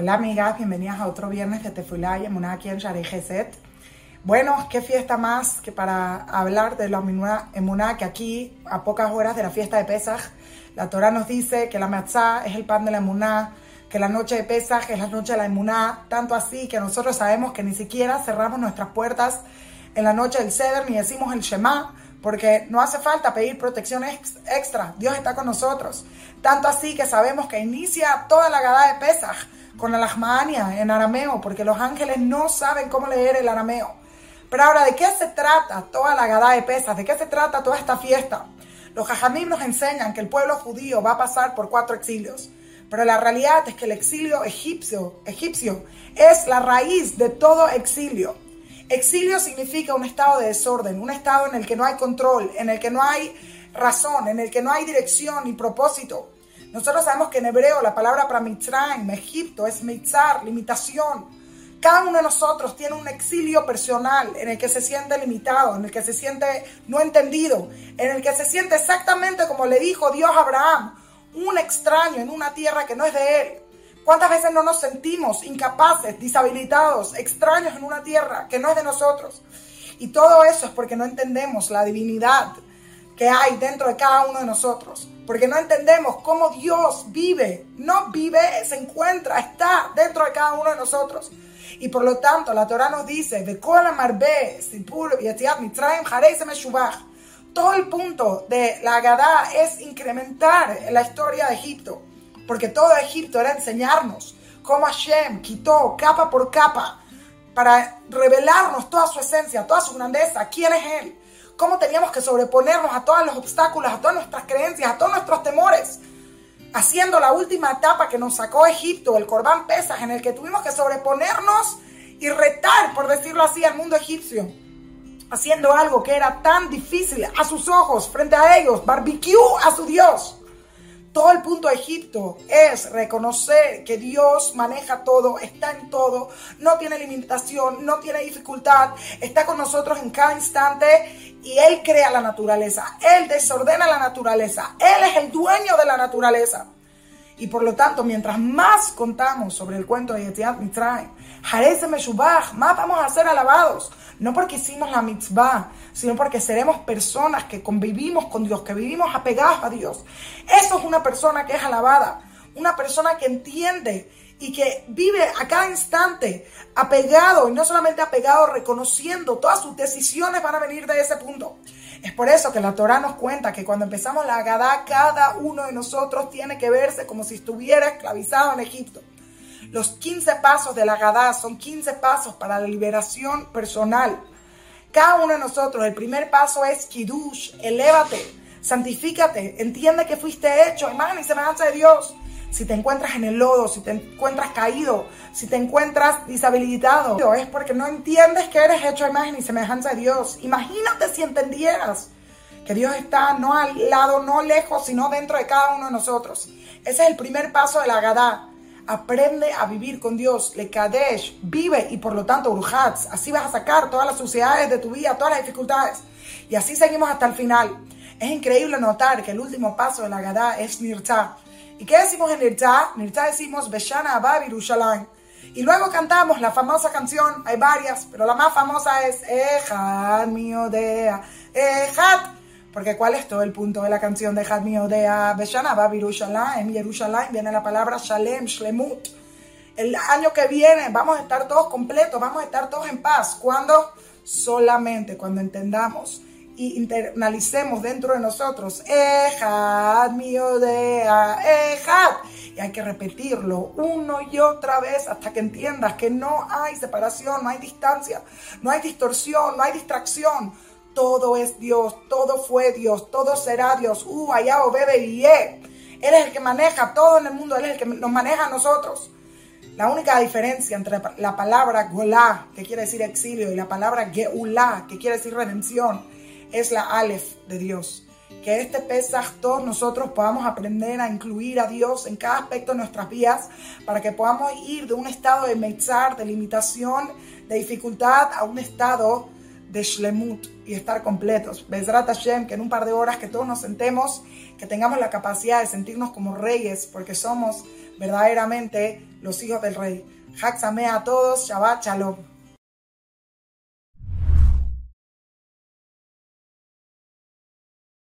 Hola amigas, bienvenidas a otro viernes de Tefulá y Emuná aquí en Shari. Bueno, qué fiesta más que para hablar de la Emuná, que aquí, a pocas horas de la fiesta de Pesach, la Torah nos dice que la matzá es el pan de la Emuná, que la noche de Pesach es la noche de la Emuná, tanto así que nosotros sabemos que ni siquiera cerramos nuestras puertas en la noche del Seder ni decimos el Shema, porque no hace falta pedir protección extra, Dios está con nosotros. Tanto así que sabemos que inicia toda la gada de Pesach con la Lahmania en arameo, porque los ángeles no saben cómo leer el arameo. Pero ahora, ¿de qué se trata toda la gada de Pesach? ¿De qué se trata toda esta fiesta? Los jajamim nos enseñan que el pueblo judío va a pasar por cuatro exilios. Pero la realidad es que el exilio egipcio, egipcio es la raíz de todo exilio. Exilio significa un estado de desorden, un estado en el que no hay control, en el que no hay razón, en el que no hay dirección ni propósito. Nosotros sabemos que en hebreo la palabra para Mitzrayim, Egipto, es mitzar, limitación. Cada uno de nosotros tiene un exilio personal en el que se siente limitado, en el que se siente no entendido, en el que se siente exactamente como le dijo Dios a Abraham, un extraño en una tierra que no es de él. ¿Cuántas veces no nos sentimos incapaces, deshabilitados, extraños en una tierra que no es de nosotros? Y todo eso es porque no entendemos la divinidad que hay dentro de cada uno de nosotros. Porque no entendemos cómo Dios vive. No vive, se encuentra, está dentro de cada uno de nosotros. Y por lo tanto, la Torah nos dice, todo el punto de la Agadá es incrementar la historia de Egipto porque todo Egipto era enseñarnos cómo Hashem quitó capa por capa para revelarnos toda su esencia, toda su grandeza, quién es Él, cómo teníamos que sobreponernos a todos los obstáculos, a todas nuestras creencias, a todos nuestros temores, haciendo la última etapa que nos sacó Egipto, el Corbán Pesas, en el que tuvimos que sobreponernos y retar, por decirlo así, al mundo egipcio, haciendo algo que era tan difícil a sus ojos, frente a ellos, barbecue a su Dios. Todo el punto de Egipto es reconocer que Dios maneja todo, está en todo, no tiene limitación, no tiene dificultad, está con nosotros en cada instante y Él crea la naturaleza, Él desordena la naturaleza, Él es el dueño de la naturaleza. Y por lo tanto, mientras más contamos sobre el cuento de Yetiat Mitzrayim, Jarez Meshubach, más vamos a ser alabados. No porque hicimos la mitzvah, sino porque seremos personas que convivimos con Dios, que vivimos apegados a Dios. Eso es una persona que es alabada, una persona que entiende y que vive a cada instante apegado, y no solamente apegado, reconociendo todas sus decisiones van a venir de ese punto. Es por eso que la Torah nos cuenta que cuando empezamos la Agadá, cada uno de nosotros tiene que verse como si estuviera esclavizado en Egipto. Los 15 pasos de la Agadá son 15 pasos para la liberación personal. Cada uno de nosotros, el primer paso es Kiddush, elévate, santifícate, entiende que fuiste hecho, imagen y semejanza de Dios. Si te encuentras en el lodo, si te encuentras caído, si te encuentras deshabilitado, es porque no entiendes que eres hecho a imagen y semejanza de Dios. Imagínate si entendieras que Dios está no al lado, no lejos, sino dentro de cada uno de nosotros. Ese es el primer paso de la Gadá. Aprende a vivir con Dios. Le Kadesh, vive y por lo tanto Urhatz. Así vas a sacar todas las suciedades de tu vida, todas las dificultades. Y así seguimos hasta el final. Es increíble notar que el último paso de la Gadá es Nirta. ¿Y qué decimos en Nirta? Nirta decimos Beshana Abba Yerushalayim. Y luego cantamos la famosa canción, hay varias, pero la más famosa es Ejad mi odea, Ejad. Porque ¿cuál es todo el punto de la canción de Ejad mi odea? Beshana Abba Yerushalayim. Yerushalayim viene la palabra Shalem, Shlemut. El año que viene vamos a estar todos completos, vamos a estar todos en paz. ¿Cuándo? Solamente cuando entendamos internalicemos dentro de nosotros, Ejad, mi odea, Ejad. Y hay que repetirlo uno y otra vez hasta que entiendas que no hay separación, no hay distancia, no hay distorsión, no hay distracción. Todo es Dios, todo fue Dios, todo será Dios. Uh, allá o bebe y Él es el que maneja todo en el mundo, Él es el que nos maneja a nosotros. La única diferencia entre la palabra Golá, que quiere decir exilio, y la palabra Geulá, que quiere decir redención, es la Aleph de Dios. Que este Pesach todos nosotros podamos aprender a incluir a Dios en cada aspecto de nuestras vidas para que podamos ir de un estado de metzar, de limitación, de dificultad a un estado de shlemut y estar completos. Bezrat Hashem, que en un par de horas que todos nos sentemos, que tengamos la capacidad de sentirnos como reyes, porque somos verdaderamente los hijos del rey. Haxamea a todos, Shabbat Shalom.